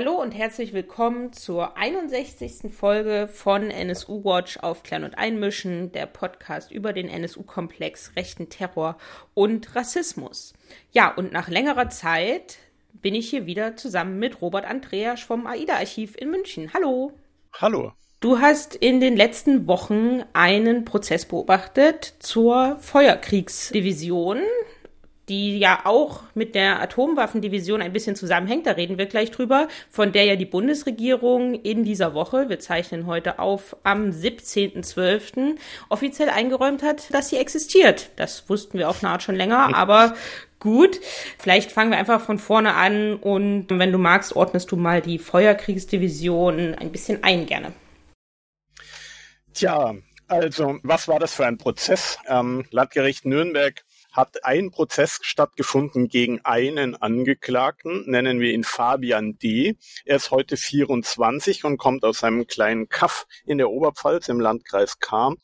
Hallo und herzlich willkommen zur 61. Folge von NSU Watch Aufklären und Einmischen, der Podcast über den NSU-Komplex, rechten Terror und Rassismus. Ja, und nach längerer Zeit bin ich hier wieder zusammen mit Robert Andreas vom AIDA-Archiv in München. Hallo. Hallo. Du hast in den letzten Wochen einen Prozess beobachtet zur Feuerkriegsdivision die ja auch mit der Atomwaffendivision ein bisschen zusammenhängt, da reden wir gleich drüber, von der ja die Bundesregierung in dieser Woche, wir zeichnen heute auf, am 17.12. offiziell eingeräumt hat, dass sie existiert. Das wussten wir auf eine Art schon länger, aber gut. Vielleicht fangen wir einfach von vorne an und wenn du magst, ordnest du mal die Feuerkriegsdivision ein bisschen ein gerne. Tja, also was war das für ein Prozess? Ähm, Landgericht Nürnberg hat ein Prozess stattgefunden gegen einen Angeklagten, nennen wir ihn Fabian D. Er ist heute 24 und kommt aus einem kleinen Kaff in der Oberpfalz im Landkreis Cham.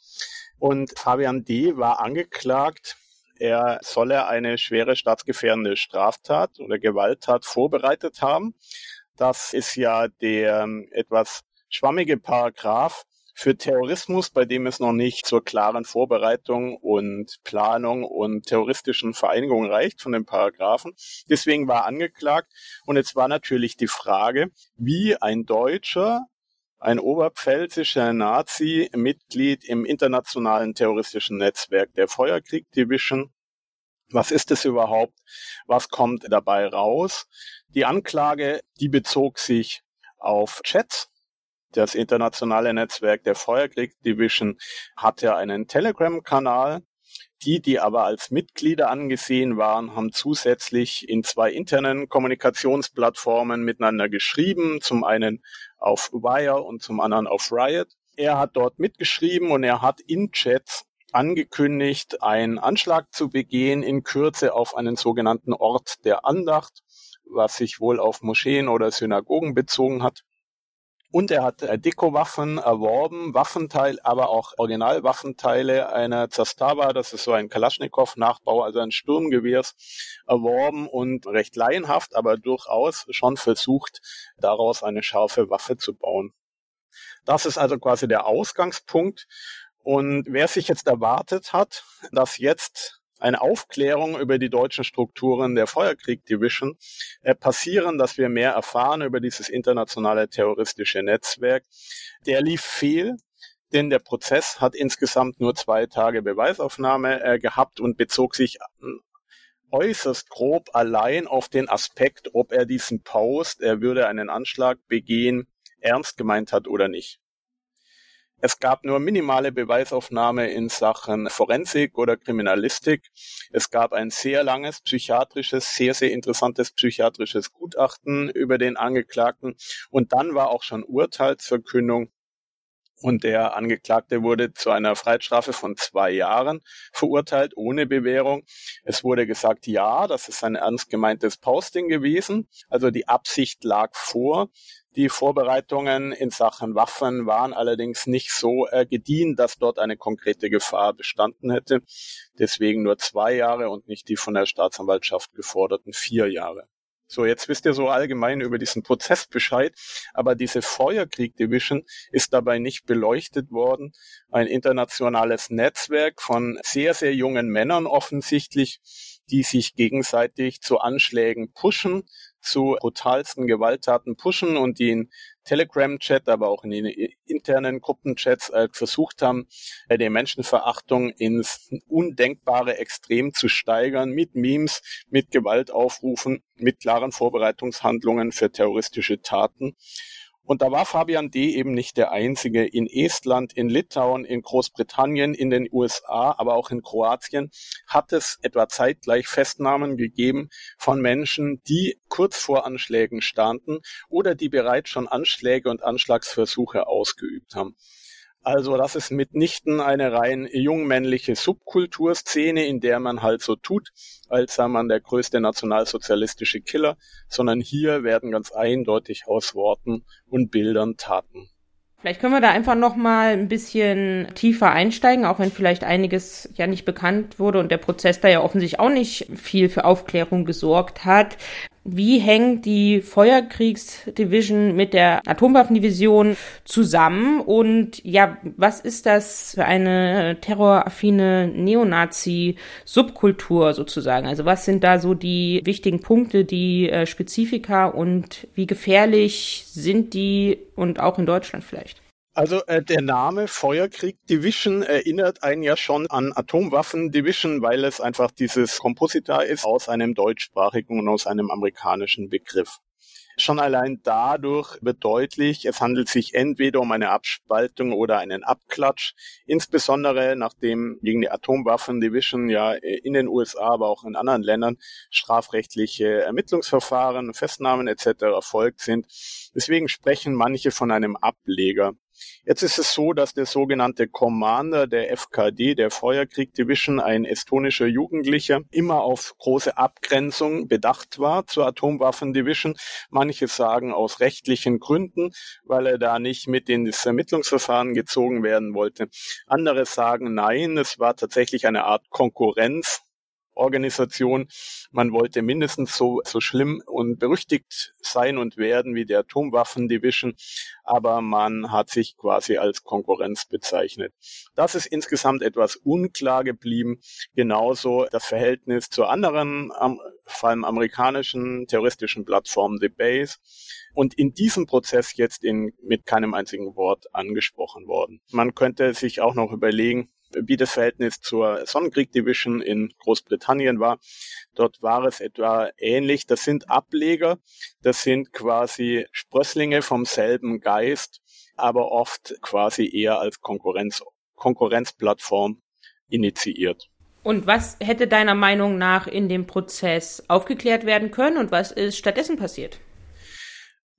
Und Fabian D. war angeklagt, er solle eine schwere staatsgefährdende Straftat oder Gewalttat vorbereitet haben. Das ist ja der etwas schwammige Paragraph, für Terrorismus, bei dem es noch nicht zur klaren Vorbereitung und Planung und terroristischen Vereinigung reicht von den Paragraphen. Deswegen war angeklagt. Und jetzt war natürlich die Frage, wie ein Deutscher ein oberpfälzischer Nazi, Mitglied im internationalen terroristischen Netzwerk der Feuerkrieg Division. Was ist es überhaupt? Was kommt dabei raus? Die Anklage, die bezog sich auf Chats, das internationale Netzwerk der Feuerkrieg Division hatte einen Telegram-Kanal. Die, die aber als Mitglieder angesehen waren, haben zusätzlich in zwei internen Kommunikationsplattformen miteinander geschrieben, zum einen auf Wire und zum anderen auf Riot. Er hat dort mitgeschrieben und er hat in Chats angekündigt, einen Anschlag zu begehen in Kürze auf einen sogenannten Ort der Andacht, was sich wohl auf Moscheen oder Synagogen bezogen hat. Und er hat äh, Deko-Waffen erworben, Waffenteil, aber auch Originalwaffenteile einer Zastava, das ist so ein Kalaschnikow-Nachbau, also ein Sturmgewehrs, erworben und recht laienhaft, aber durchaus schon versucht, daraus eine scharfe Waffe zu bauen. Das ist also quasi der Ausgangspunkt. Und wer sich jetzt erwartet hat, dass jetzt eine Aufklärung über die deutschen Strukturen der Feuerkrieg Division äh, passieren, dass wir mehr erfahren über dieses internationale terroristische Netzwerk. Der lief fehl, denn der Prozess hat insgesamt nur zwei Tage Beweisaufnahme äh, gehabt und bezog sich äußerst grob allein auf den Aspekt, ob er diesen Post, er würde einen Anschlag begehen, ernst gemeint hat oder nicht. Es gab nur minimale Beweisaufnahme in Sachen Forensik oder Kriminalistik. Es gab ein sehr langes psychiatrisches, sehr, sehr interessantes psychiatrisches Gutachten über den Angeklagten. Und dann war auch schon Urteilsverkündung und der Angeklagte wurde zu einer Freiheitsstrafe von zwei Jahren verurteilt, ohne Bewährung. Es wurde gesagt, ja, das ist ein ernst gemeintes Posting gewesen. Also die Absicht lag vor. Die Vorbereitungen in Sachen Waffen waren allerdings nicht so äh, gediehen, dass dort eine konkrete Gefahr bestanden hätte. Deswegen nur zwei Jahre und nicht die von der Staatsanwaltschaft geforderten vier Jahre. So, jetzt wisst ihr so allgemein über diesen Prozess Bescheid, aber diese Feuerkrieg Division ist dabei nicht beleuchtet worden. Ein internationales Netzwerk von sehr, sehr jungen Männern offensichtlich, die sich gegenseitig zu Anschlägen pushen, zu brutalsten Gewalttaten pushen und die in Telegram-Chat, aber auch in den internen Gruppenchats äh, versucht haben, äh, die Menschenverachtung ins undenkbare Extrem zu steigern mit Memes, mit Gewaltaufrufen, mit klaren Vorbereitungshandlungen für terroristische Taten. Und da war Fabian D. eben nicht der Einzige. In Estland, in Litauen, in Großbritannien, in den USA, aber auch in Kroatien hat es etwa zeitgleich Festnahmen gegeben von Menschen, die kurz vor Anschlägen standen oder die bereits schon Anschläge und Anschlagsversuche ausgeübt haben. Also das ist mitnichten eine rein jungmännliche Subkulturszene, in der man halt so tut, als sei man der größte nationalsozialistische Killer, sondern hier werden ganz eindeutig aus Worten und Bildern Taten. Vielleicht können wir da einfach noch mal ein bisschen tiefer einsteigen, auch wenn vielleicht einiges ja nicht bekannt wurde und der Prozess da ja offensichtlich auch nicht viel für Aufklärung gesorgt hat. Wie hängt die Feuerkriegsdivision mit der Atomwaffendivision zusammen und ja, was ist das für eine terroraffine Neonazi-Subkultur sozusagen? Also was sind da so die wichtigen Punkte, die äh, Spezifika und wie gefährlich sind die und auch in Deutschland vielleicht? Also äh, der Name Feuerkrieg Division erinnert einen ja schon an Atomwaffen Division, weil es einfach dieses Kompositor ist aus einem deutschsprachigen und aus einem amerikanischen Begriff. Schon allein dadurch wird deutlich, es handelt sich entweder um eine Abspaltung oder einen Abklatsch, insbesondere nachdem gegen die Atomwaffen Division ja in den USA, aber auch in anderen Ländern strafrechtliche Ermittlungsverfahren, Festnahmen etc. erfolgt sind. Deswegen sprechen manche von einem Ableger. Jetzt ist es so, dass der sogenannte Commander der FKD, der Feuerkrieg Division, ein estonischer Jugendlicher, immer auf große Abgrenzung bedacht war zur Atomwaffen Division. Manche sagen aus rechtlichen Gründen, weil er da nicht mit in das Ermittlungsverfahren gezogen werden wollte. Andere sagen nein, es war tatsächlich eine Art Konkurrenz Organisation. Man wollte mindestens so, so schlimm und berüchtigt sein und werden wie die Atomwaffen-Division, aber man hat sich quasi als Konkurrenz bezeichnet. Das ist insgesamt etwas unklar geblieben. Genauso das Verhältnis zu anderen, vor allem amerikanischen terroristischen Plattformen, The Base. Und in diesem Prozess jetzt in, mit keinem einzigen Wort angesprochen worden. Man könnte sich auch noch überlegen, wie das Verhältnis zur Sonnenkrieg Division in Großbritannien war. Dort war es etwa ähnlich. Das sind Ableger, das sind quasi Sprösslinge vom selben Geist, aber oft quasi eher als Konkurrenz, Konkurrenzplattform initiiert. Und was hätte deiner Meinung nach in dem Prozess aufgeklärt werden können und was ist stattdessen passiert?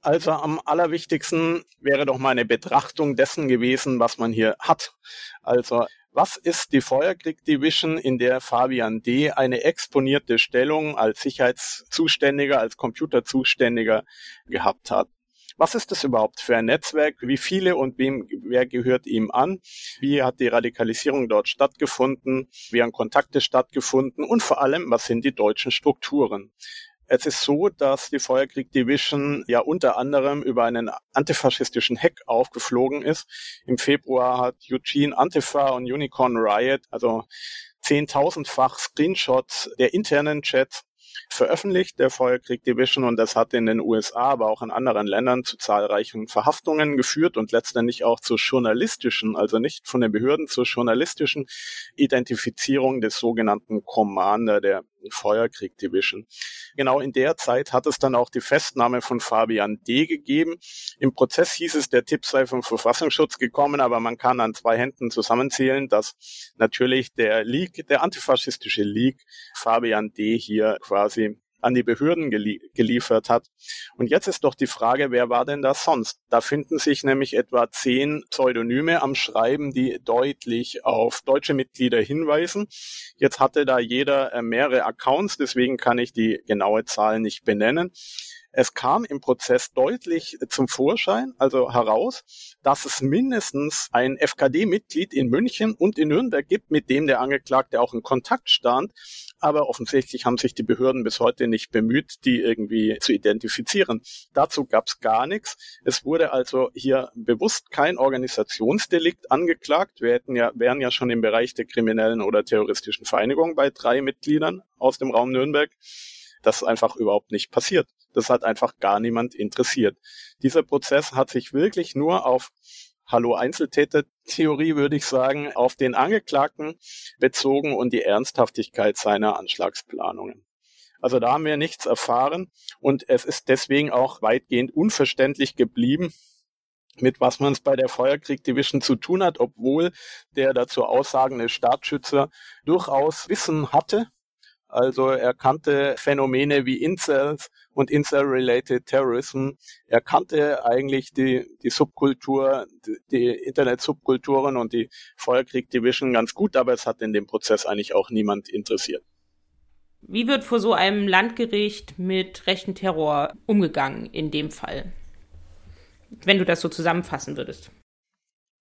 Also am allerwichtigsten wäre doch mal eine Betrachtung dessen gewesen, was man hier hat. Also was ist die Feuerkrieg Division, in der Fabian D. eine exponierte Stellung als Sicherheitszuständiger, als Computerzuständiger gehabt hat? Was ist das überhaupt für ein Netzwerk? Wie viele und wem, wer gehört ihm an? Wie hat die Radikalisierung dort stattgefunden? Wie haben Kontakte stattgefunden? Und vor allem, was sind die deutschen Strukturen? Es ist so, dass die Feuerkrieg Division ja unter anderem über einen antifaschistischen Hack aufgeflogen ist. Im Februar hat Eugene Antifa und Unicorn Riot, also zehntausendfach Screenshots der internen Chats veröffentlicht, der Feuerkrieg Division, und das hat in den USA, aber auch in anderen Ländern zu zahlreichen Verhaftungen geführt und letztendlich auch zur journalistischen, also nicht von den Behörden, zur journalistischen Identifizierung des sogenannten Commander der Feuerkrieg Division. Genau in der Zeit hat es dann auch die Festnahme von Fabian D. gegeben. Im Prozess hieß es, der Tipp sei vom Verfassungsschutz gekommen, aber man kann an zwei Händen zusammenzählen, dass natürlich der League, der antifaschistische League, Fabian D. hier quasi an die Behörden gelie geliefert hat. Und jetzt ist doch die Frage, wer war denn das sonst? Da finden sich nämlich etwa zehn Pseudonyme am Schreiben, die deutlich auf deutsche Mitglieder hinweisen. Jetzt hatte da jeder äh, mehrere Accounts, deswegen kann ich die genaue Zahl nicht benennen. Es kam im Prozess deutlich zum Vorschein, also heraus, dass es mindestens ein FKD-Mitglied in München und in Nürnberg gibt, mit dem der Angeklagte auch in Kontakt stand. Aber offensichtlich haben sich die Behörden bis heute nicht bemüht, die irgendwie zu identifizieren. Dazu gab es gar nichts. Es wurde also hier bewusst kein Organisationsdelikt angeklagt. Wir hätten ja, wären ja schon im Bereich der kriminellen oder terroristischen Vereinigung bei drei Mitgliedern aus dem Raum Nürnberg. Das ist einfach überhaupt nicht passiert. Das hat einfach gar niemand interessiert. Dieser Prozess hat sich wirklich nur auf Hallo Einzeltäter-Theorie, würde ich sagen, auf den Angeklagten bezogen und die Ernsthaftigkeit seiner Anschlagsplanungen. Also da haben wir nichts erfahren und es ist deswegen auch weitgehend unverständlich geblieben, mit was man es bei der Feuerkrieg Division zu tun hat, obwohl der dazu aussagende Staatsschützer durchaus Wissen hatte also er kannte Phänomene wie Incels und Incel-related Terrorism. Er kannte eigentlich die, die Subkultur, die, die Internet-Subkulturen und die Feuerkrieg-Division ganz gut, aber es hat in dem Prozess eigentlich auch niemand interessiert. Wie wird vor so einem Landgericht mit rechten Terror umgegangen in dem Fall? Wenn du das so zusammenfassen würdest.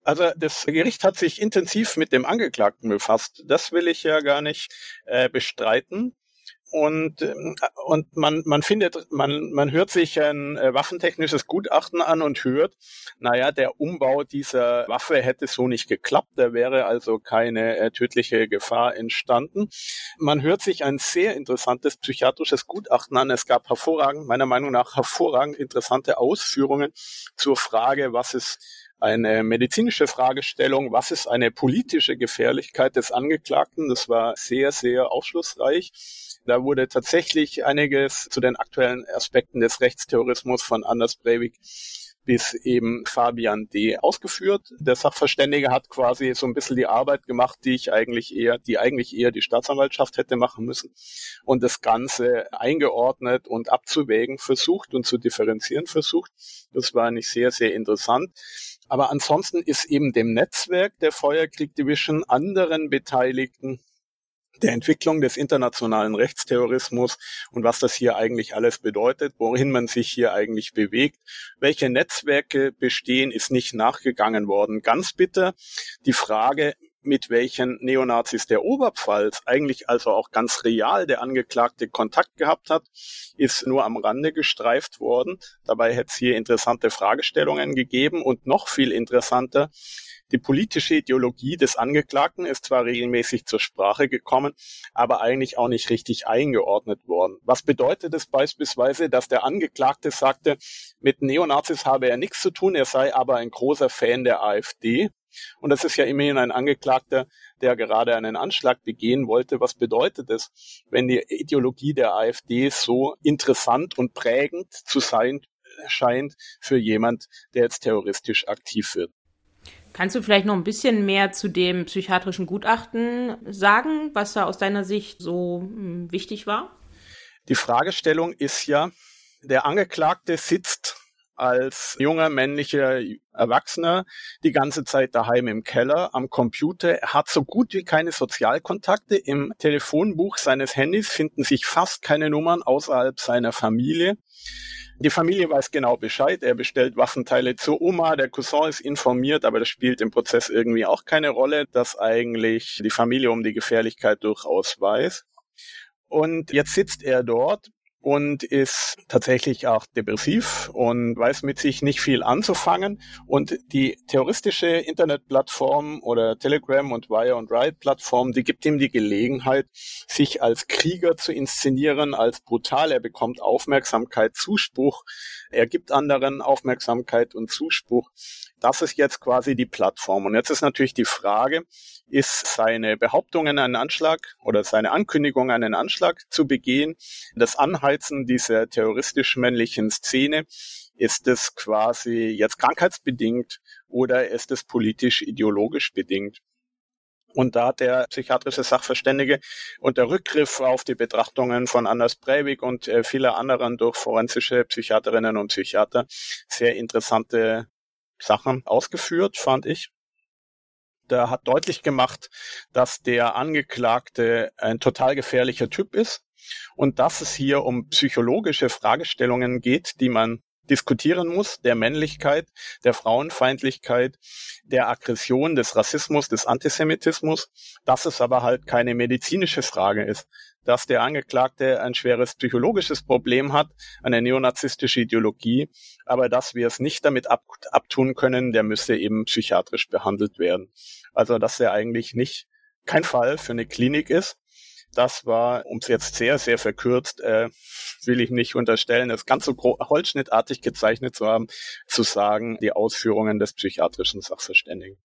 Also das Gericht hat sich intensiv mit dem Angeklagten befasst. Das will ich ja gar nicht äh, bestreiten. Und, ähm, und man, man findet, man, man hört sich ein äh, waffentechnisches Gutachten an und hört, naja, der Umbau dieser Waffe hätte so nicht geklappt, da wäre also keine äh, tödliche Gefahr entstanden. Man hört sich ein sehr interessantes psychiatrisches Gutachten an. Es gab hervorragend, meiner Meinung nach hervorragend interessante Ausführungen zur Frage, was ist eine medizinische Fragestellung, was ist eine politische Gefährlichkeit des Angeklagten. Das war sehr, sehr aufschlussreich. Da wurde tatsächlich einiges zu den aktuellen Aspekten des Rechtsterrorismus von Anders Breivik bis eben Fabian D. ausgeführt. Der Sachverständige hat quasi so ein bisschen die Arbeit gemacht, die ich eigentlich eher, die eigentlich eher die Staatsanwaltschaft hätte machen müssen und das Ganze eingeordnet und abzuwägen versucht und zu differenzieren versucht. Das war nicht sehr, sehr interessant. Aber ansonsten ist eben dem Netzwerk der Feuerkrieg Division anderen Beteiligten der Entwicklung des internationalen Rechtsterrorismus und was das hier eigentlich alles bedeutet, wohin man sich hier eigentlich bewegt. Welche Netzwerke bestehen, ist nicht nachgegangen worden. Ganz bitter die Frage, mit welchen Neonazis der Oberpfalz eigentlich also auch ganz real der Angeklagte Kontakt gehabt hat, ist nur am Rande gestreift worden. Dabei hätte es hier interessante Fragestellungen gegeben und noch viel interessanter, die politische Ideologie des Angeklagten ist zwar regelmäßig zur Sprache gekommen, aber eigentlich auch nicht richtig eingeordnet worden. Was bedeutet es beispielsweise, dass der Angeklagte sagte, mit Neonazis habe er nichts zu tun, er sei aber ein großer Fan der AfD? Und das ist ja immerhin ein Angeklagter, der gerade einen Anschlag begehen wollte. Was bedeutet es, wenn die Ideologie der AfD so interessant und prägend zu sein scheint für jemand, der jetzt terroristisch aktiv wird? Kannst du vielleicht noch ein bisschen mehr zu dem psychiatrischen Gutachten sagen, was da aus deiner Sicht so hm, wichtig war? Die Fragestellung ist ja, der Angeklagte sitzt als junger männlicher Erwachsener die ganze Zeit daheim im Keller am Computer. Er hat so gut wie keine Sozialkontakte. Im Telefonbuch seines Handys finden sich fast keine Nummern außerhalb seiner Familie. Die Familie weiß genau Bescheid. Er bestellt Waffenteile zur Oma. Der Cousin ist informiert, aber das spielt im Prozess irgendwie auch keine Rolle, dass eigentlich die Familie um die Gefährlichkeit durchaus weiß. Und jetzt sitzt er dort und ist tatsächlich auch depressiv und weiß mit sich nicht viel anzufangen. Und die terroristische Internetplattform oder Telegram und Wire und Riot Plattform, die gibt ihm die Gelegenheit, sich als Krieger zu inszenieren, als brutal. Er bekommt Aufmerksamkeit, Zuspruch. Er gibt anderen Aufmerksamkeit und Zuspruch. Das ist jetzt quasi die Plattform. Und jetzt ist natürlich die Frage, ist seine Behauptungen einen Anschlag oder seine Ankündigung einen Anschlag zu begehen, das Anheizen dieser terroristisch-männlichen Szene, ist es quasi jetzt krankheitsbedingt oder ist es politisch-ideologisch bedingt? Und da hat der psychiatrische Sachverständige unter Rückgriff auf die Betrachtungen von Anders Breivik und äh, viele anderen durch forensische Psychiaterinnen und Psychiater sehr interessante Sachen ausgeführt, fand ich. Der hat deutlich gemacht, dass der Angeklagte ein total gefährlicher Typ ist und dass es hier um psychologische Fragestellungen geht, die man diskutieren muss, der Männlichkeit, der Frauenfeindlichkeit, der Aggression, des Rassismus, des Antisemitismus, dass es aber halt keine medizinische Frage ist, dass der Angeklagte ein schweres psychologisches Problem hat, eine neonazistische Ideologie, aber dass wir es nicht damit ab, abtun können, der müsste eben psychiatrisch behandelt werden. Also dass er eigentlich nicht kein Fall für eine Klinik ist. Das war, um es jetzt sehr, sehr verkürzt, äh, will ich nicht unterstellen, das ganz so holzschnittartig gezeichnet zu haben, zu sagen, die Ausführungen des psychiatrischen Sachverständigen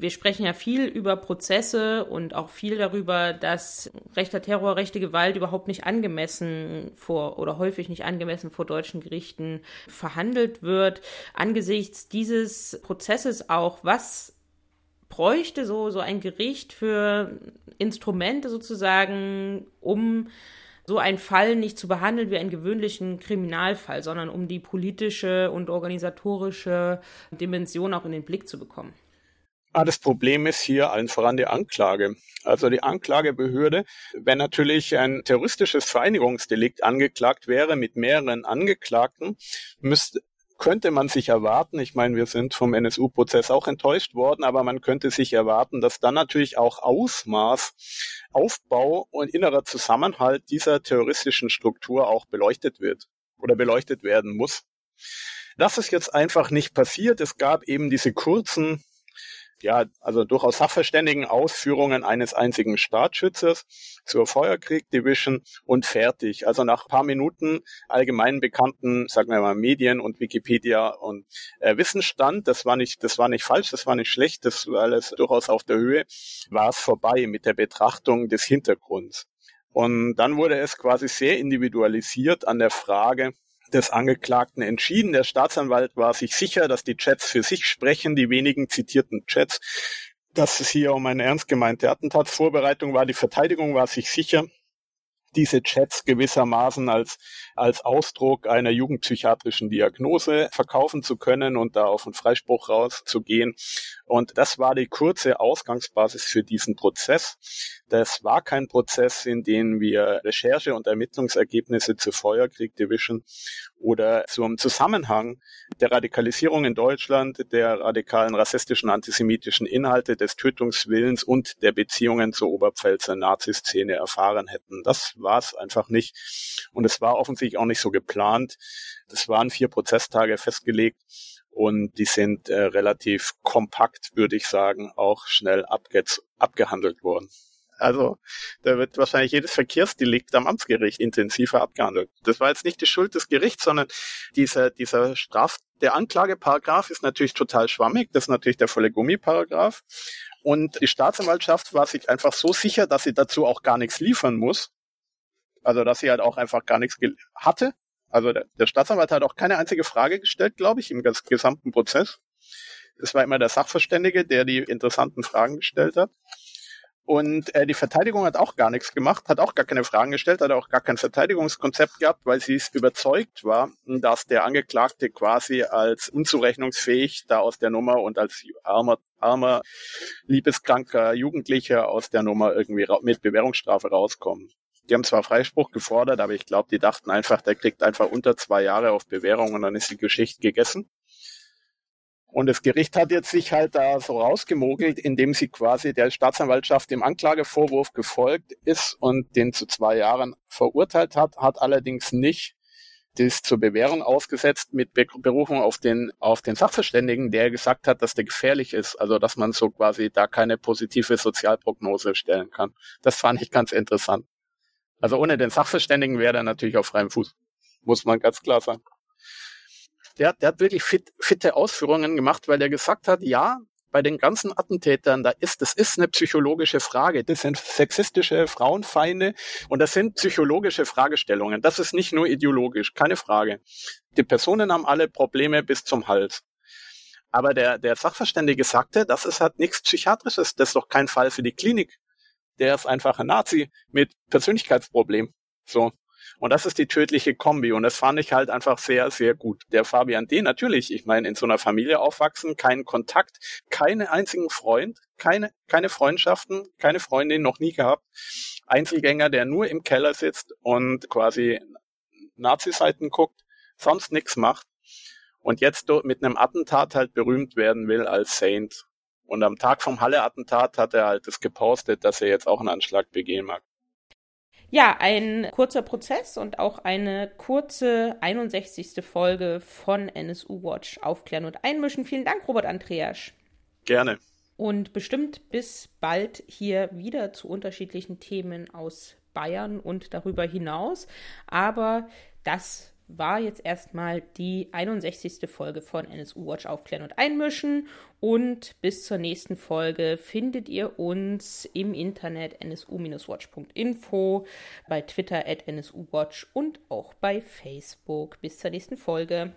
wir sprechen ja viel über Prozesse und auch viel darüber, dass rechter Terror, rechte Gewalt überhaupt nicht angemessen vor oder häufig nicht angemessen vor deutschen Gerichten verhandelt wird. Angesichts dieses Prozesses auch, was bräuchte so, so ein Gericht für Instrumente sozusagen, um so einen Fall nicht zu behandeln wie einen gewöhnlichen Kriminalfall, sondern um die politische und organisatorische Dimension auch in den Blick zu bekommen. Ah, das Problem ist hier allen voran die Anklage. Also die Anklagebehörde, wenn natürlich ein terroristisches Vereinigungsdelikt angeklagt wäre mit mehreren Angeklagten, müsste könnte man sich erwarten, ich meine, wir sind vom NSU-Prozess auch enttäuscht worden, aber man könnte sich erwarten, dass dann natürlich auch Ausmaß, Aufbau und innerer Zusammenhalt dieser terroristischen Struktur auch beleuchtet wird oder beleuchtet werden muss. Das ist jetzt einfach nicht passiert. Es gab eben diese kurzen ja, also durchaus sachverständigen Ausführungen eines einzigen Staatsschützers zur Feuerkrieg Division und fertig. Also nach paar Minuten allgemein bekannten, sagen wir mal, Medien und Wikipedia und äh, Wissensstand, das war nicht, das war nicht falsch, das war nicht schlecht, das war alles durchaus auf der Höhe, war es vorbei mit der Betrachtung des Hintergrunds. Und dann wurde es quasi sehr individualisiert an der Frage, des Angeklagten entschieden. Der Staatsanwalt war sich sicher, dass die Chats für sich sprechen, die wenigen zitierten Chats, dass es hier um eine ernst gemeinte Attentatsvorbereitung war. Die Verteidigung war sich sicher, diese Chats gewissermaßen als, als Ausdruck einer jugendpsychiatrischen Diagnose verkaufen zu können und da auf einen Freispruch rauszugehen. Und das war die kurze Ausgangsbasis für diesen Prozess. Das war kein Prozess, in dem wir Recherche und Ermittlungsergebnisse zur Feuerkrieg Division oder zum Zusammenhang der Radikalisierung in Deutschland, der radikalen rassistischen, antisemitischen Inhalte, des Tötungswillens und der Beziehungen zur Oberpfälzer Naziszene erfahren hätten. Das war es einfach nicht. Und es war offensichtlich auch nicht so geplant. Das waren vier Prozesstage festgelegt und die sind äh, relativ kompakt, würde ich sagen, auch schnell abge abgehandelt worden. Also da wird wahrscheinlich jedes Verkehrsdelikt am Amtsgericht intensiver abgehandelt. Das war jetzt nicht die Schuld des Gerichts, sondern dieser, dieser Straf, der Anklageparagraph ist natürlich total schwammig. Das ist natürlich der volle Gummiparagraph. Und die Staatsanwaltschaft war sich einfach so sicher, dass sie dazu auch gar nichts liefern muss. Also dass sie halt auch einfach gar nichts hatte. Also der, der Staatsanwalt hat auch keine einzige Frage gestellt, glaube ich, im gesamten Prozess. Es war immer der Sachverständige, der die interessanten Fragen gestellt hat. Und äh, die Verteidigung hat auch gar nichts gemacht, hat auch gar keine Fragen gestellt, hat auch gar kein Verteidigungskonzept gehabt, weil sie überzeugt war, dass der Angeklagte quasi als unzurechnungsfähig da aus der Nummer und als armer, armer, liebeskranker Jugendlicher aus der Nummer irgendwie mit Bewährungsstrafe rauskommen. Die haben zwar Freispruch gefordert, aber ich glaube, die dachten einfach, der kriegt einfach unter zwei Jahre auf Bewährung und dann ist die Geschichte gegessen. Und das Gericht hat jetzt sich halt da so rausgemogelt, indem sie quasi der Staatsanwaltschaft im Anklagevorwurf gefolgt ist und den zu zwei Jahren verurteilt hat, hat allerdings nicht das zur Bewährung ausgesetzt mit Berufung auf den, auf den Sachverständigen, der gesagt hat, dass der gefährlich ist, also dass man so quasi da keine positive Sozialprognose stellen kann. Das fand ich ganz interessant. Also ohne den Sachverständigen wäre er natürlich auf freiem Fuß. Muss man ganz klar sagen der, der hat wirklich fit, fitte Ausführungen gemacht, weil er gesagt hat, ja, bei den ganzen Attentätern, da ist, das ist eine psychologische Frage. Das sind sexistische Frauenfeinde und das sind psychologische Fragestellungen. Das ist nicht nur ideologisch, keine Frage. Die Personen haben alle Probleme bis zum Hals. Aber der, der Sachverständige sagte, das ist halt nichts Psychiatrisches. Das ist doch kein Fall für die Klinik. Der ist einfach ein Nazi mit Persönlichkeitsproblem. So. Und das ist die tödliche Kombi. Und das fand ich halt einfach sehr, sehr gut. Der Fabian D. natürlich, ich meine, in so einer Familie aufwachsen, keinen Kontakt, keine einzigen Freund, keine, keine Freundschaften, keine Freundin noch nie gehabt. Einzelgänger, der nur im Keller sitzt und quasi Nazi-Seiten guckt, sonst nichts macht. Und jetzt mit einem Attentat halt berühmt werden will als Saint. Und am Tag vom Halle-Attentat hat er halt das gepostet, dass er jetzt auch einen Anschlag begehen mag. Ja, ein kurzer Prozess und auch eine kurze 61. Folge von NSU Watch aufklären und einmischen. Vielen Dank, Robert Andreasch. Gerne. Und bestimmt bis bald hier wieder zu unterschiedlichen Themen aus Bayern und darüber hinaus. Aber das war jetzt erstmal die 61. Folge von NSU Watch aufklären und einmischen. Und bis zur nächsten Folge findet ihr uns im Internet nsu-watch.info, bei Twitter at nsuwatch und auch bei Facebook. Bis zur nächsten Folge.